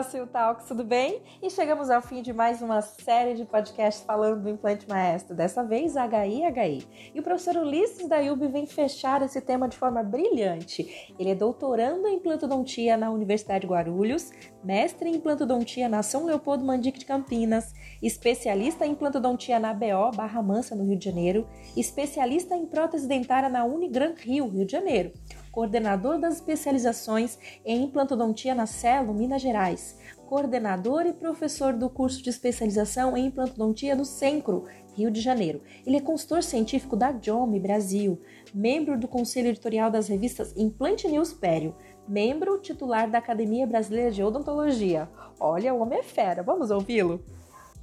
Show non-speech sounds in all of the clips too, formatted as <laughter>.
Placil Talks, tudo bem? E chegamos ao fim de mais uma série de podcasts falando do implante maestro, dessa vez HI HI. E o professor Ulisses da UB vem fechar esse tema de forma brilhante. Ele é doutorando em implantodontia na Universidade de Guarulhos, mestre em implantodontia na São Leopoldo Mandique de Campinas, especialista em implantodontia na BO Barra Mansa, no Rio de Janeiro, especialista em prótese dentária na Unigran Rio, Rio de Janeiro coordenador das especializações em implantodontia na Celo, Minas Gerais, coordenador e professor do curso de especialização em implantodontia no Centro, Rio de Janeiro. Ele é consultor científico da JOME Brasil, membro do conselho editorial das revistas Implante News Pério, membro titular da Academia Brasileira de Odontologia. Olha, o homem é fera, vamos ouvi-lo?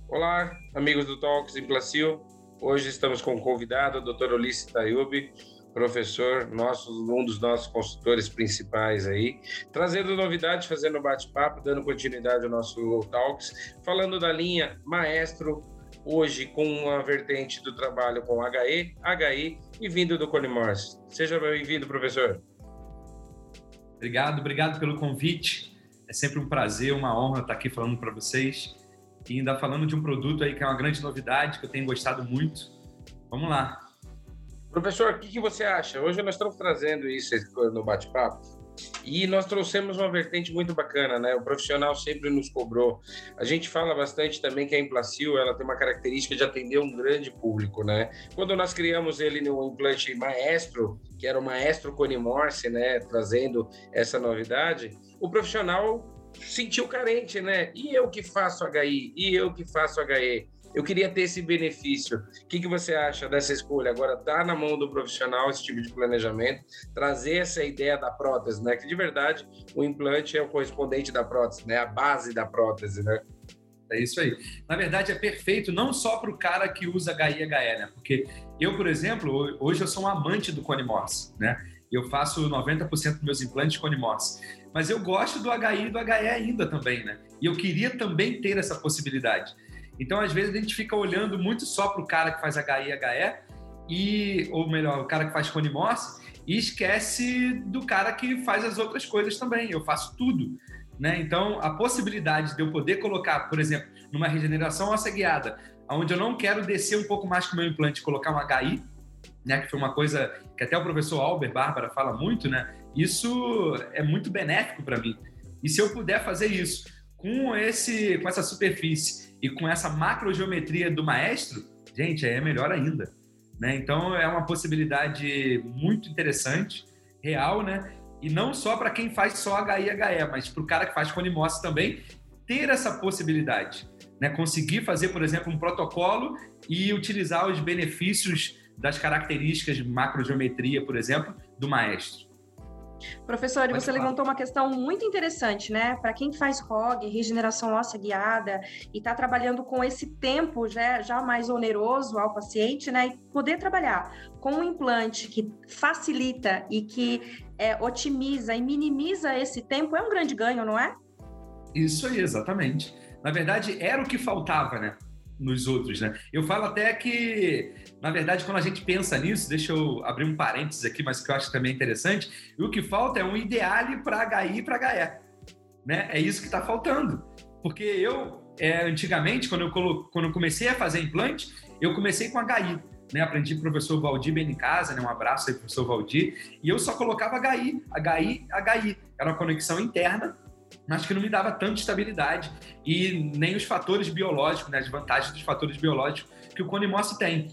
Olá, amigos do Talks Implacil. Hoje estamos com o convidado, o Dr. Ulisses Tayubi, professor, nosso, um dos nossos consultores principais aí, trazendo novidades, fazendo bate-papo, dando continuidade ao nosso Talks, falando da linha Maestro, hoje com a vertente do trabalho com HE, HI e vindo do Colimors. Seja bem-vindo, professor. Obrigado, obrigado pelo convite. É sempre um prazer, uma honra estar aqui falando para vocês e ainda falando de um produto aí que é uma grande novidade, que eu tenho gostado muito. Vamos lá. Professor, o que, que você acha? Hoje nós estamos trazendo isso no bate-papo e nós trouxemos uma vertente muito bacana, né? O profissional sempre nos cobrou. A gente fala bastante também que a Implacil, ela tem uma característica de atender um grande público, né? Quando nós criamos ele no implante maestro, que era o maestro Conimorse, né, trazendo essa novidade, o profissional sentiu carente, né? E eu que faço HI, e eu que faço HE. Eu queria ter esse benefício. O que, que você acha dessa escolha? Agora tá na mão do profissional esse tipo de planejamento, trazer essa ideia da prótese, né? Que de verdade o implante é o correspondente da prótese, né? A base da prótese, né? É isso aí. Na verdade, é perfeito não só para o cara que usa HI e HE, né? Porque eu, por exemplo, hoje eu sou um amante do Cone Morse, né? Eu faço 90% dos meus implantes Cone Morse. Mas eu gosto do HI e do HE ainda também, né? E eu queria também ter essa possibilidade. Então, às vezes, a gente fica olhando muito só para o cara que faz HI e HE, e, ou melhor, o cara que faz Cone Morse, e esquece do cara que faz as outras coisas também. Eu faço tudo. Né? Então, a possibilidade de eu poder colocar, por exemplo, numa regeneração óssea guiada, onde eu não quero descer um pouco mais com o meu implante, colocar um HI, né, que foi uma coisa que até o professor Albert Bárbara fala muito, né? Isso é muito benéfico para mim. E se eu puder fazer isso com esse com essa superfície e com essa macrogeometria do maestro, gente, aí é melhor ainda. Né? Então é uma possibilidade muito interessante, real, né? E não só para quem faz só HI HE, mas para o cara que faz conimose também, ter essa possibilidade. Né? Conseguir fazer, por exemplo, um protocolo e utilizar os benefícios das características de macrogeometria, por exemplo, do maestro. Professor, você falar. levantou uma questão muito interessante, né? Para quem faz ROG, regeneração óssea guiada, e está trabalhando com esse tempo já, já mais oneroso ao paciente, né? E poder trabalhar com um implante que facilita e que é, otimiza e minimiza esse tempo é um grande ganho, não é? Isso aí, exatamente. Na verdade, era o que faltava, né? Nos outros, né? Eu falo até que na verdade, quando a gente pensa nisso, deixa eu abrir um parênteses aqui, mas que eu acho também interessante, o que falta é um ideale para HI e para HE. Né? É isso que está faltando. Porque eu, é, antigamente, quando eu, colo... quando eu comecei a fazer implante, eu comecei com HI. Né? Aprendi com o professor Valdir Benicasa, né? um abraço aí, professor Valdir, e eu só colocava HI, HI, HI. Era uma conexão interna, mas que não me dava tanta estabilidade e nem os fatores biológicos, né? as vantagens dos fatores biológicos que o Conimossi tem.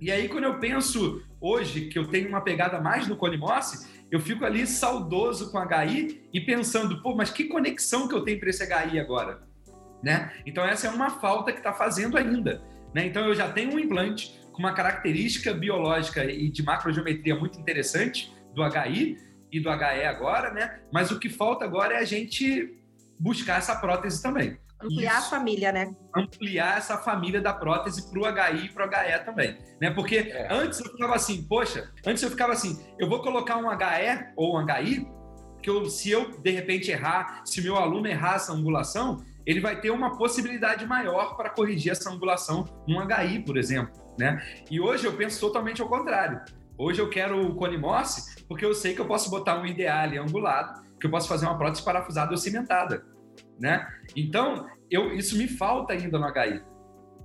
E aí, quando eu penso hoje que eu tenho uma pegada mais no Colimossi, eu fico ali saudoso com HI e pensando, pô, mas que conexão que eu tenho para esse HI agora? Né? Então, essa é uma falta que está fazendo ainda. Né? Então, eu já tenho um implante com uma característica biológica e de macrogeometria muito interessante do HI e do HE agora, né? Mas o que falta agora é a gente buscar essa prótese também. Ampliar Isso. a família, né? Ampliar essa família da prótese para o HI e para o HE também. Né? Porque é. antes eu ficava assim, poxa, antes eu ficava assim, eu vou colocar um HE ou um HI, que eu, se eu de repente errar, se meu aluno errar essa angulação, ele vai ter uma possibilidade maior para corrigir essa angulação num HI, por exemplo. Né? E hoje eu penso totalmente ao contrário. Hoje eu quero o Conimorse porque eu sei que eu posso botar um ideal angulado, que eu posso fazer uma prótese parafusada ou cimentada. né? Então, eu, isso me falta ainda no HI.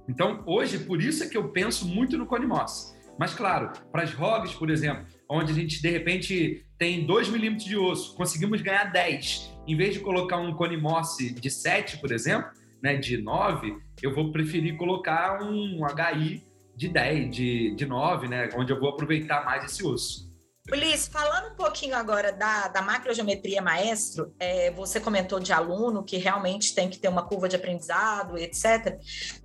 Então, hoje, por isso é que eu penso muito no Conimoss. Mas, claro, para as ROGs, por exemplo, onde a gente, de repente, tem 2 milímetros de osso, conseguimos ganhar 10. Em vez de colocar um Conimoss de 7, por exemplo, né, de 9, eu vou preferir colocar um HI de 10, de, de 9, né, onde eu vou aproveitar mais esse osso. Ulisses, falando um pouquinho agora da, da macrogeometria maestro, é, você comentou de aluno que realmente tem que ter uma curva de aprendizado, etc.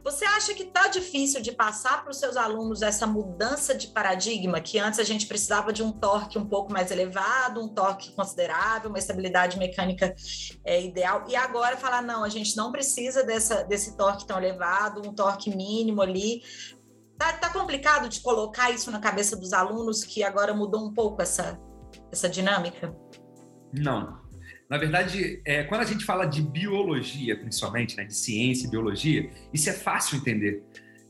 Você acha que está difícil de passar para os seus alunos essa mudança de paradigma, que antes a gente precisava de um torque um pouco mais elevado, um torque considerável, uma estabilidade mecânica é, ideal, e agora falar, não, a gente não precisa dessa, desse torque tão elevado, um torque mínimo ali, Tá, tá complicado de colocar isso na cabeça dos alunos que agora mudou um pouco essa, essa dinâmica? Não. Na verdade, é, quando a gente fala de biologia, principalmente, né, de ciência e biologia, isso é fácil entender.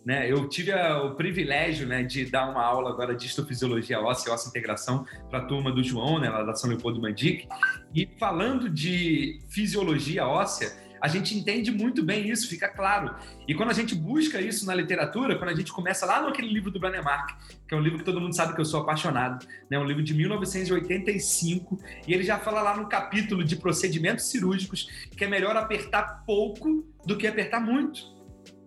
Né? Eu tive a, o privilégio né, de dar uma aula agora de histofisiologia óssea e óssea integração para a turma do João, né, lá da São Leopoldo Mandic, e falando de fisiologia óssea, a gente entende muito bem isso, fica claro. E quando a gente busca isso na literatura, quando a gente começa lá naquele livro do Branemark, que é um livro que todo mundo sabe que eu sou apaixonado, né? um livro de 1985, e ele já fala lá no capítulo de procedimentos cirúrgicos que é melhor apertar pouco do que apertar muito.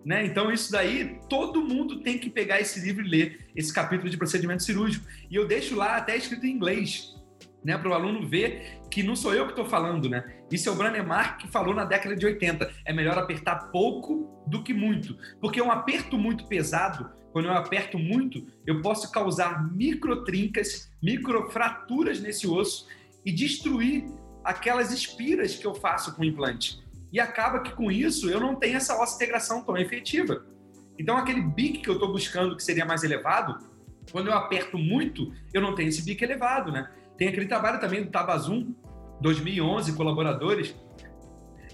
Né? Então, isso daí, todo mundo tem que pegar esse livro e ler esse capítulo de procedimento cirúrgico. E eu deixo lá até escrito em inglês, né, para o aluno ver que não sou eu que estou falando, né? Isso é o Branemar que falou na década de 80. É melhor apertar pouco do que muito, porque um aperto muito pesado, quando eu aperto muito, eu posso causar microtrincas, microfraturas nesse osso e destruir aquelas espiras que eu faço com o implante. E acaba que com isso eu não tenho essa ossa integração tão efetiva. Então aquele bico que eu estou buscando que seria mais elevado, quando eu aperto muito, eu não tenho esse bico elevado, né? Tem aquele trabalho também do Tabazum, 2011, colaboradores,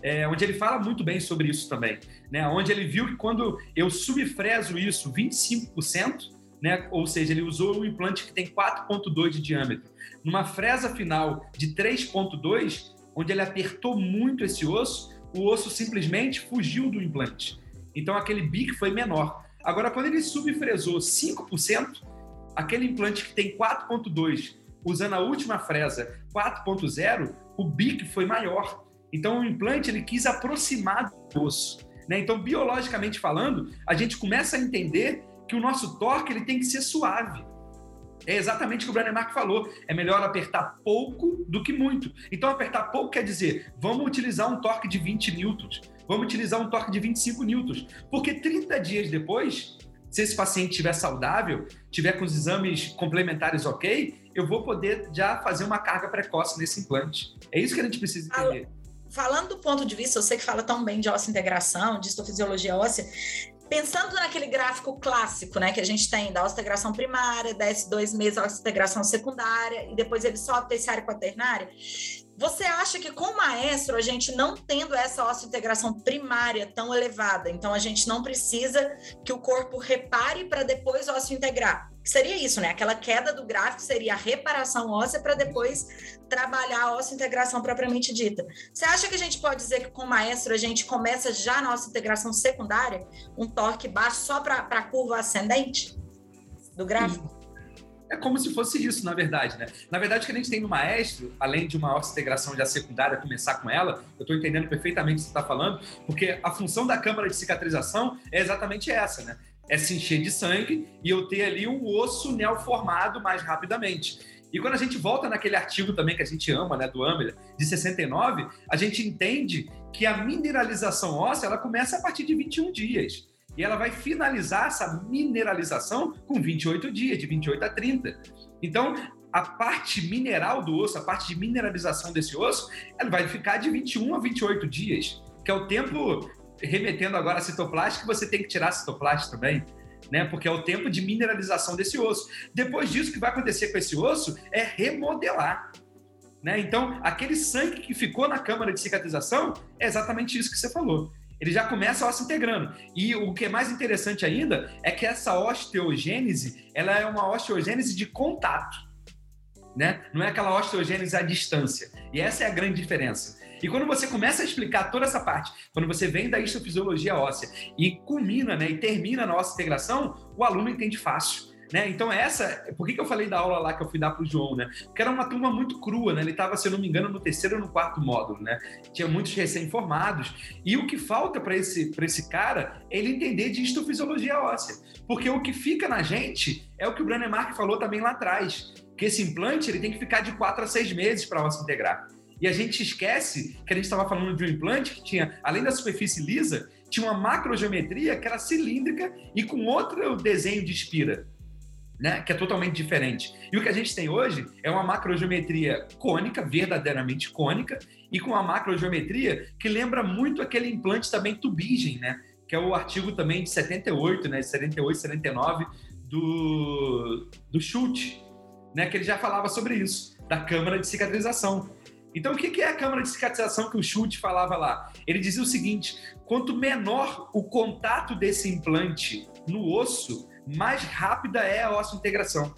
é, onde ele fala muito bem sobre isso também, né? Onde ele viu que quando eu subfreso isso 25%, né? Ou seja, ele usou um implante que tem 4.2 de diâmetro, numa fresa final de 3.2, onde ele apertou muito esse osso, o osso simplesmente fugiu do implante. Então aquele bico foi menor. Agora, quando ele subfresou 5%, aquele implante que tem 4.2 usando a última fresa 4.0, o BIC foi maior. Então o implante ele quis aproximar do osso. Né? Então, biologicamente falando, a gente começa a entender que o nosso torque ele tem que ser suave. É exatamente o que o Brannemark falou. É melhor apertar pouco do que muito. Então, apertar pouco quer dizer, vamos utilizar um torque de 20 newtons, vamos utilizar um torque de 25 newtons, porque 30 dias depois, se esse paciente estiver saudável, tiver com os exames complementares ok, eu vou poder já fazer uma carga precoce nesse implante. É isso que a gente precisa entender. Falando do ponto de vista, eu sei que fala tão bem de óssea integração, de histofisiologia óssea, pensando naquele gráfico clássico, né, que a gente tem da integração primária, desce dois meses a integração secundária, e depois ele sobe terciária e quaternária, você acha que com o maestro, a gente não tendo essa integração primária tão elevada, então a gente não precisa que o corpo repare para depois ósseo integrar? Seria isso, né? Aquela queda do gráfico seria a reparação óssea para depois trabalhar a integração propriamente dita. Você acha que a gente pode dizer que com o maestro a gente começa já a nossa integração secundária, um torque baixo só para a curva ascendente do gráfico? É como se fosse isso, na verdade, né? Na verdade, o que a gente tem no maestro, além de uma integração já secundária, começar com ela, eu estou entendendo perfeitamente o que você está falando, porque a função da câmara de cicatrização é exatamente essa, né? É se encher de sangue e eu ter ali um osso neoformado mais rapidamente. E quando a gente volta naquele artigo também que a gente ama, né, do Amler, de 69, a gente entende que a mineralização óssea ela começa a partir de 21 dias. E ela vai finalizar essa mineralização com 28 dias, de 28 a 30. Então, a parte mineral do osso, a parte de mineralização desse osso, ela vai ficar de 21 a 28 dias, que é o tempo, remetendo agora a citoplastia, que você tem que tirar a citoplastia também. Né? Porque é o tempo de mineralização desse osso. Depois disso, o que vai acontecer com esse osso é remodelar. Né? Então, aquele sangue que ficou na câmara de cicatrização é exatamente isso que você falou ele já começa a se integrando. E o que é mais interessante ainda é que essa osteogênese, ela é uma osteogênese de contato, né? Não é aquela osteogênese à distância. E essa é a grande diferença. E quando você começa a explicar toda essa parte, quando você vem da histofisiologia óssea e culmina né, e termina na nossa integração, o aluno entende fácil. Né? Então, essa. Por que, que eu falei da aula lá que eu fui dar para o João? Né? Porque era uma turma muito crua, né? Ele estava, se eu não me engano, no terceiro ou no quarto módulo, né? Tinha muitos recém-formados. E o que falta para esse, esse cara é ele entender de histofisiologia óssea. Porque o que fica na gente é o que o Brené Mark falou também lá atrás. Que esse implante ele tem que ficar de quatro a seis meses para a ossa integrar. E a gente esquece que a gente estava falando de um implante que tinha, além da superfície lisa, tinha uma macrogeometria que era cilíndrica e com outro desenho de espira né, que é totalmente diferente. E o que a gente tem hoje é uma macrogeometria cônica, verdadeiramente cônica, e com uma macrogeometria que lembra muito aquele implante também tubigem, né, que é o artigo também de 78, né, 78, 79 do, do Schultz, né, que ele já falava sobre isso, da câmara de cicatrização. Então, o que é a câmara de cicatrização que o Schultz falava lá? Ele dizia o seguinte: quanto menor o contato desse implante no osso, mais rápida é a osso-integração.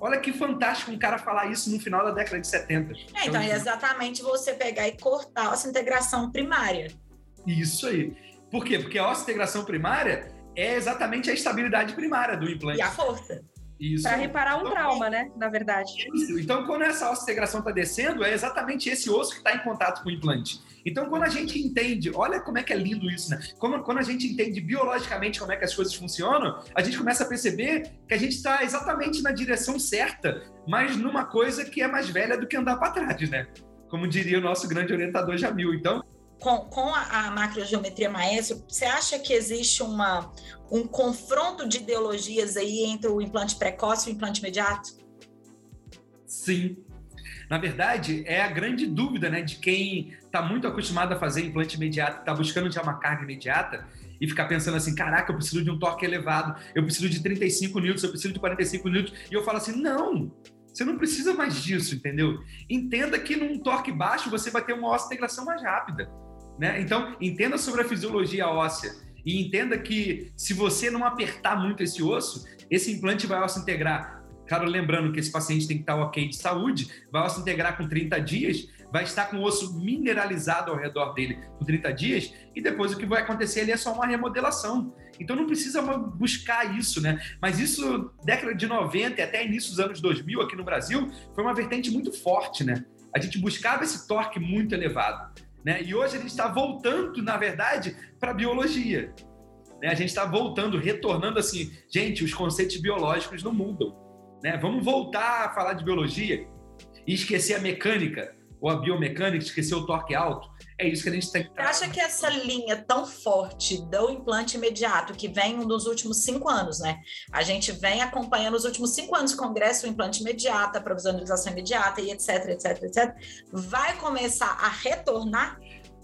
Olha que fantástico um cara falar isso no final da década de 70. É, então, é exatamente você pegar e cortar a osso-integração primária. Isso aí. Por quê? Porque a osso-integração primária é exatamente a estabilidade primária do implante. E a força. Para reparar um então, trauma, né? Na verdade. Isso. Então, quando essa osso-integração está descendo, é exatamente esse osso que está em contato com o implante. Então, quando a gente entende, olha como é que é lindo isso, né? Como, quando a gente entende biologicamente como é que as coisas funcionam, a gente começa a perceber que a gente está exatamente na direção certa, mas numa coisa que é mais velha do que andar para trás, né? Como diria o nosso grande orientador Jamil. Então, com, com a, a, macrogeometria maestro, você acha que existe uma, um confronto de ideologias aí entre o implante precoce e o implante imediato? Sim. Na verdade, é a grande dúvida né, de quem está muito acostumado a fazer implante imediato, está buscando já uma carga imediata e ficar pensando assim: caraca, eu preciso de um torque elevado, eu preciso de 35 newtons, eu preciso de 45 newtons. E eu falo assim: não, você não precisa mais disso, entendeu? Entenda que num torque baixo você vai ter uma ossa integração mais rápida. Né? Então, entenda sobre a fisiologia óssea e entenda que se você não apertar muito esse osso, esse implante vai osso integrar. Claro, lembrando que esse paciente tem que estar ok de saúde, vai osso integrar com 30 dias, vai estar com o osso mineralizado ao redor dele por 30 dias, e depois o que vai acontecer ali é só uma remodelação. Então não precisa buscar isso, né? Mas isso, década de 90 e até início dos anos 2000 aqui no Brasil, foi uma vertente muito forte, né? A gente buscava esse torque muito elevado. Né? E hoje a gente está voltando, na verdade, para a biologia. Né? A gente está voltando, retornando assim, gente, os conceitos biológicos não mudam. Né? Vamos voltar a falar de biologia e esquecer a mecânica ou a biomecânica, esquecer o torque alto. É isso que a gente tem que. Você acha que essa linha tão forte do implante imediato, que vem nos últimos cinco anos, né? A gente vem acompanhando os últimos cinco anos o Congresso, o implante imediato, a provisorização imediata e etc, etc, etc, vai começar a retornar?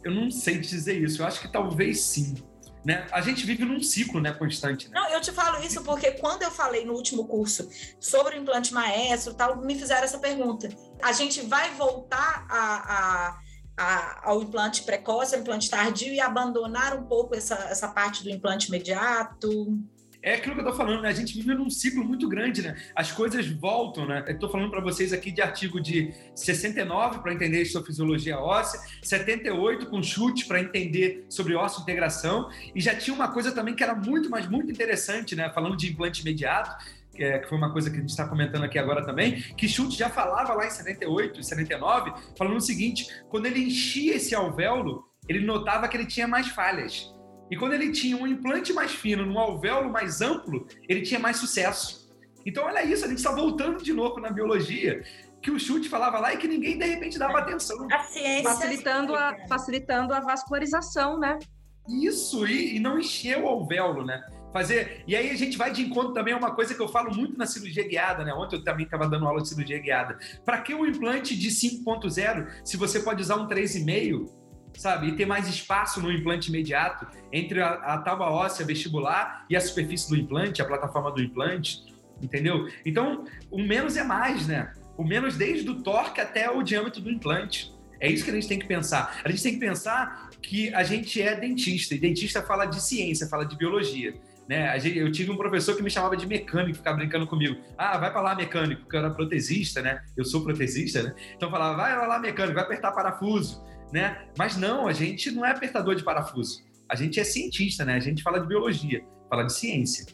Eu não sei dizer isso. Eu acho que talvez sim. Né? A gente vive num ciclo né, constante. Né? Não, eu te falo isso porque quando eu falei no último curso sobre o implante maestro, tal, me fizeram essa pergunta. A gente vai voltar a, a a, ao implante precoce, ao implante tardio e abandonar um pouco essa, essa parte do implante imediato? É aquilo que eu tô falando, né? A gente vive num ciclo muito grande, né? As coisas voltam, né? Eu tô falando para vocês aqui de artigo de 69 para entender a fisiologia óssea, 78 com chute para entender sobre ósseo integração, e já tinha uma coisa também que era muito, mas muito interessante, né? Falando de implante imediato, que, é, que foi uma coisa que a gente está comentando aqui agora também, que Schultz já falava lá em 78 e 79, falando o seguinte: quando ele enchia esse alvéolo, ele notava que ele tinha mais falhas. E quando ele tinha um implante mais fino, num alvéolo mais amplo, ele tinha mais sucesso. Então, olha isso, a gente está voltando de novo na biologia, que o chute falava lá e que ninguém, de repente, dava atenção. A ciência. Facilitando a, facilitando a vascularização, né? Isso, e, e não encher o alvéolo, né? fazer. E aí a gente vai de encontro também a uma coisa que eu falo muito na cirurgia guiada, né? Ontem eu também estava dando aula de cirurgia guiada. Para que um implante de 5.0 se você pode usar um 3,5? Sabe? E ter mais espaço no implante imediato entre a, a tábua óssea vestibular e a superfície do implante, a plataforma do implante, entendeu? Então, o menos é mais, né? O menos desde o torque até o diâmetro do implante. É isso que a gente tem que pensar. A gente tem que pensar que a gente é dentista, e dentista fala de ciência, fala de biologia. Né? Eu tive um professor que me chamava de mecânico, ficava brincando comigo. Ah, vai para lá, mecânico, porque eu era protesista, né? Eu sou protesista, né? Então falava, vai lá, mecânico, vai apertar parafuso, né? Mas não, a gente não é apertador de parafuso. A gente é cientista, né? A gente fala de biologia, fala de ciência.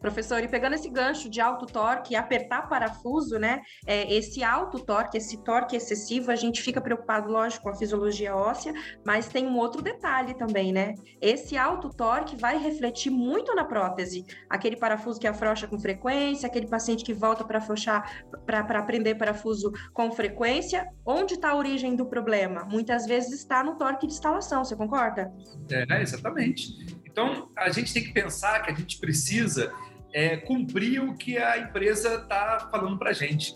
Professor, e pegando esse gancho de alto torque apertar parafuso, né? É, esse alto torque, esse torque excessivo, a gente fica preocupado, lógico, com a fisiologia óssea, mas tem um outro detalhe também, né? Esse alto torque vai refletir muito na prótese. Aquele parafuso que afrouxa com frequência, aquele paciente que volta para afrouxar, para prender parafuso com frequência. Onde está a origem do problema? Muitas vezes está no torque de instalação, você concorda? É, exatamente. Então, a gente tem que pensar que a gente precisa é, cumprir o que a empresa está falando para a gente.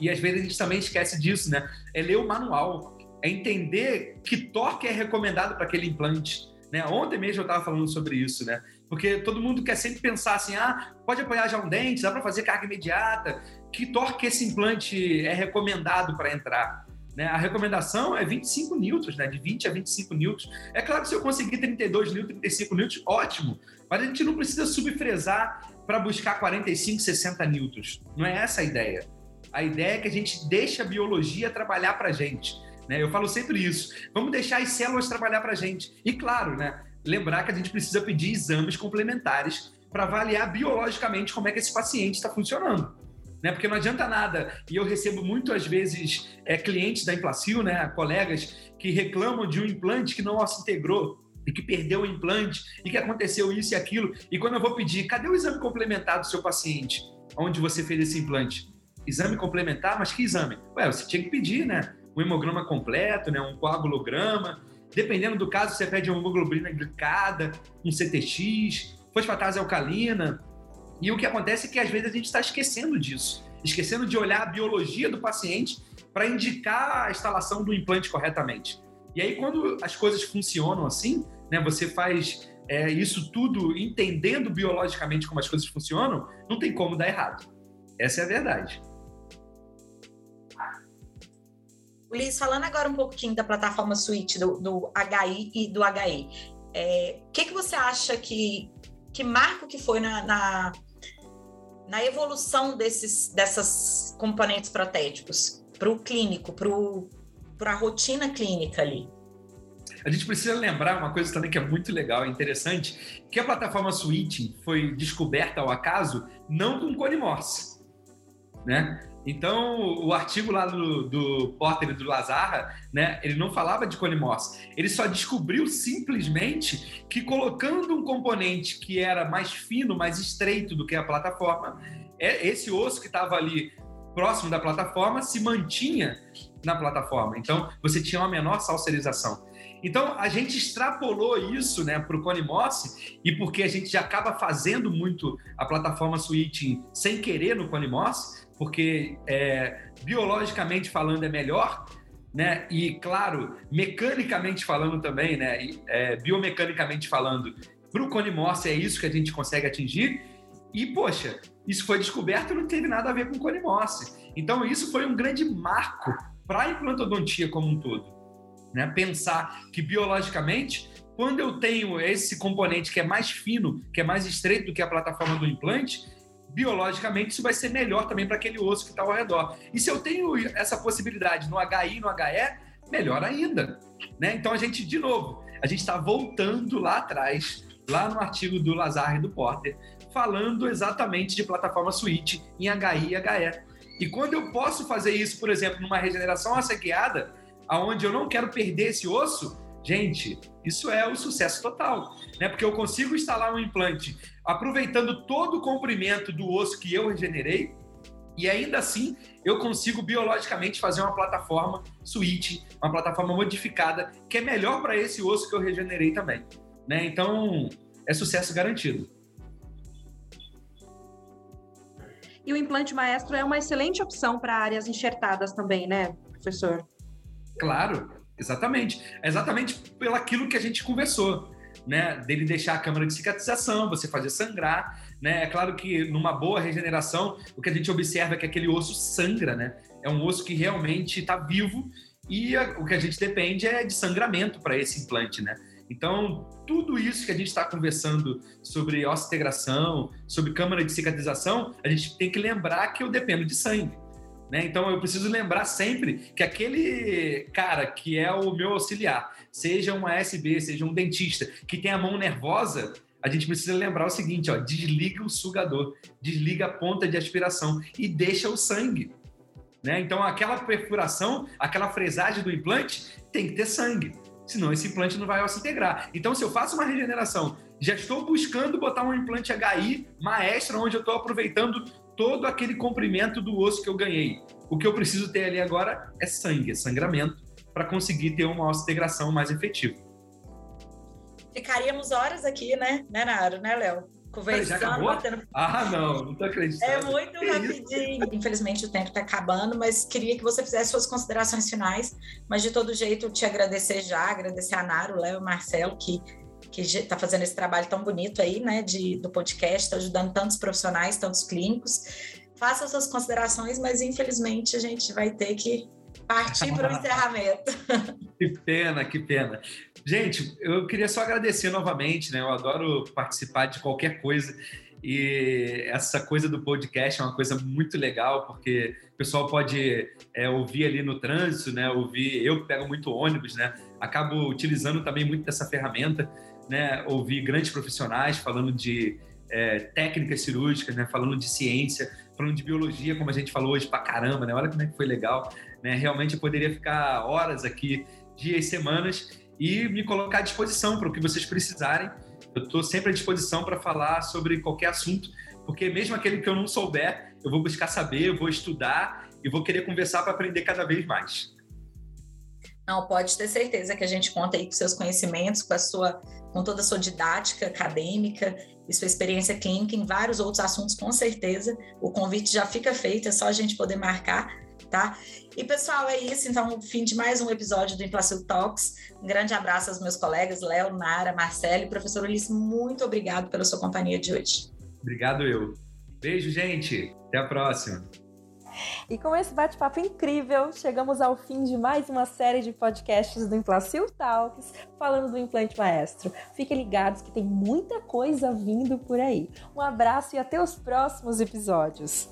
E às vezes a gente também esquece disso, né? É ler o manual, é entender que torque é recomendado para aquele implante. Né? Ontem mesmo eu estava falando sobre isso, né? Porque todo mundo quer sempre pensar assim: ah, pode apoiar já um dente, dá para fazer carga imediata. Que torque esse implante é recomendado para entrar? Né? A recomendação é 25 newtons, né? de 20 a 25 newtons. É claro que se eu conseguir 32 newtons, 35 newtons, ótimo. Mas a gente não precisa subfresar para buscar 45, 60 newtons. Não é essa a ideia. A ideia é que a gente deixe a biologia trabalhar para a gente. Né? Eu falo sempre isso. Vamos deixar as células trabalhar para a gente. E claro, né? lembrar que a gente precisa pedir exames complementares para avaliar biologicamente como é que esse paciente está funcionando né? Porque não adianta nada. E eu recebo muitas vezes é, clientes da Implacil, né? Colegas que reclamam de um implante que não se integrou e que perdeu o implante e que aconteceu isso e aquilo. E quando eu vou pedir, cadê o exame complementar do seu paciente? Onde você fez esse implante? Exame complementar? Mas que exame? Ué, você tinha que pedir, né? Um hemograma completo, né? Um coagulograma. Dependendo do caso, você pede uma hemoglobina glicada, um CTX, fosfatase alcalina, e o que acontece é que às vezes a gente está esquecendo disso, esquecendo de olhar a biologia do paciente para indicar a instalação do implante corretamente. E aí, quando as coisas funcionam assim, né, você faz é, isso tudo entendendo biologicamente como as coisas funcionam, não tem como dar errado. Essa é a verdade. Liz, falando agora um pouquinho da plataforma Suite, do, do HI e do HE, é, o que, que você acha que, que marco que foi na, na, na evolução desses, dessas componentes protéticos para o clínico, para a rotina clínica ali? A gente precisa lembrar uma coisa também que é muito legal e interessante, que a plataforma Switch foi descoberta ao acaso não com Cone Morse, né? Então, o artigo lá do, do e do Lazarra, né, ele não falava de colimorse. Ele só descobriu simplesmente que colocando um componente que era mais fino, mais estreito do que a plataforma, é esse osso que estava ali próximo da plataforma se mantinha na plataforma. Então, você tinha uma menor salserização. Então, a gente extrapolou isso né, para o Cone Moss, e porque a gente já acaba fazendo muito a plataforma switching sem querer no Cone Moss, porque é, biologicamente falando é melhor, né? E claro, mecanicamente falando também, né? É, biomecanicamente falando, para o cone Morse é isso que a gente consegue atingir. E poxa, isso foi descoberto e não teve nada a ver com cone Morse. Então isso foi um grande marco para a implantodontia como um todo, né? Pensar que biologicamente quando eu tenho esse componente que é mais fino, que é mais estreito do que a plataforma do implante, biologicamente isso vai ser melhor também para aquele osso que está ao redor. E se eu tenho essa possibilidade no HI e no HE, melhor ainda. Né? Então a gente, de novo, a gente está voltando lá atrás, lá no artigo do Lazar e do Porter, falando exatamente de plataforma Switch em HI e HE. E quando eu posso fazer isso, por exemplo, numa regeneração assequiada, aonde eu não quero perder esse osso, gente, isso é o sucesso total, né? Porque eu consigo instalar um implante aproveitando todo o comprimento do osso que eu regenerei e ainda assim eu consigo biologicamente fazer uma plataforma switch, uma plataforma modificada que é melhor para esse osso que eu regenerei também, né? Então é sucesso garantido. E o implante maestro é uma excelente opção para áreas enxertadas também, né, professor? Claro, exatamente. É exatamente pelo aquilo que a gente conversou né, dele deixar a câmara de cicatrização, você fazer sangrar, né? É claro que numa boa regeneração, o que a gente observa é que aquele osso sangra, né? É um osso que realmente está vivo e a, o que a gente depende é de sangramento para esse implante, né? Então, tudo isso que a gente está conversando sobre integração, sobre câmara de cicatrização, a gente tem que lembrar que eu dependo de sangue. Né? Então eu preciso lembrar sempre que aquele cara que é o meu auxiliar, seja uma SB, seja um dentista, que tem a mão nervosa, a gente precisa lembrar o seguinte: ó, desliga o sugador, desliga a ponta de aspiração e deixa o sangue. Né? Então, aquela perfuração, aquela fresagem do implante tem que ter sangue. Senão, esse implante não vai se integrar. Então, se eu faço uma regeneração, já estou buscando botar um implante HI maestro, onde eu estou aproveitando todo aquele comprimento do osso que eu ganhei. O que eu preciso ter ali agora é sangue, é sangramento, para conseguir ter uma integração mais efetiva. Ficaríamos horas aqui, né, né, Naro, né, Léo? conversando. Batendo... Ah, não, não tô acreditando. É muito que rapidinho. Isso? Infelizmente o tempo está acabando, mas queria que você fizesse suas considerações finais. Mas de todo jeito, te agradecer já, agradecer a Naro, Léo e Marcelo, que que está fazendo esse trabalho tão bonito aí, né, de, do podcast, está ajudando tantos profissionais, tantos clínicos. Faça suas considerações, mas infelizmente a gente vai ter que partir para o <laughs> encerramento. Que pena, que pena. Gente, eu queria só agradecer novamente, né? Eu adoro participar de qualquer coisa. E essa coisa do podcast é uma coisa muito legal, porque o pessoal pode é, ouvir ali no trânsito, né? Ouvir, eu pego muito ônibus, né? Acabo utilizando também muito dessa ferramenta, né? Ouvir grandes profissionais falando de é, técnicas cirúrgicas, né? Falando de ciência, falando de biologia, como a gente falou hoje pra caramba, né? Olha como é que foi legal, né? Realmente eu poderia ficar horas aqui, dias, semanas, e me colocar à disposição para o que vocês precisarem. Eu estou sempre à disposição para falar sobre qualquer assunto, porque mesmo aquele que eu não souber, eu vou buscar saber, eu vou estudar e vou querer conversar para aprender cada vez mais. Não, pode ter certeza que a gente conta aí com seus conhecimentos, com a sua, com toda a sua didática acadêmica e sua experiência clínica em vários outros assuntos, com certeza. O convite já fica feito, é só a gente poder marcar tá? E pessoal, é isso. Então, fim de mais um episódio do Implacil Talks. Um grande abraço aos meus colegas Léo, Nara, Marcelo e professor Ulisses. Muito obrigado pela sua companhia de hoje. Obrigado eu. Beijo, gente. Até a próxima. E com esse bate-papo incrível, chegamos ao fim de mais uma série de podcasts do Implacil Talks, falando do implante maestro. Fiquem ligados que tem muita coisa vindo por aí. Um abraço e até os próximos episódios.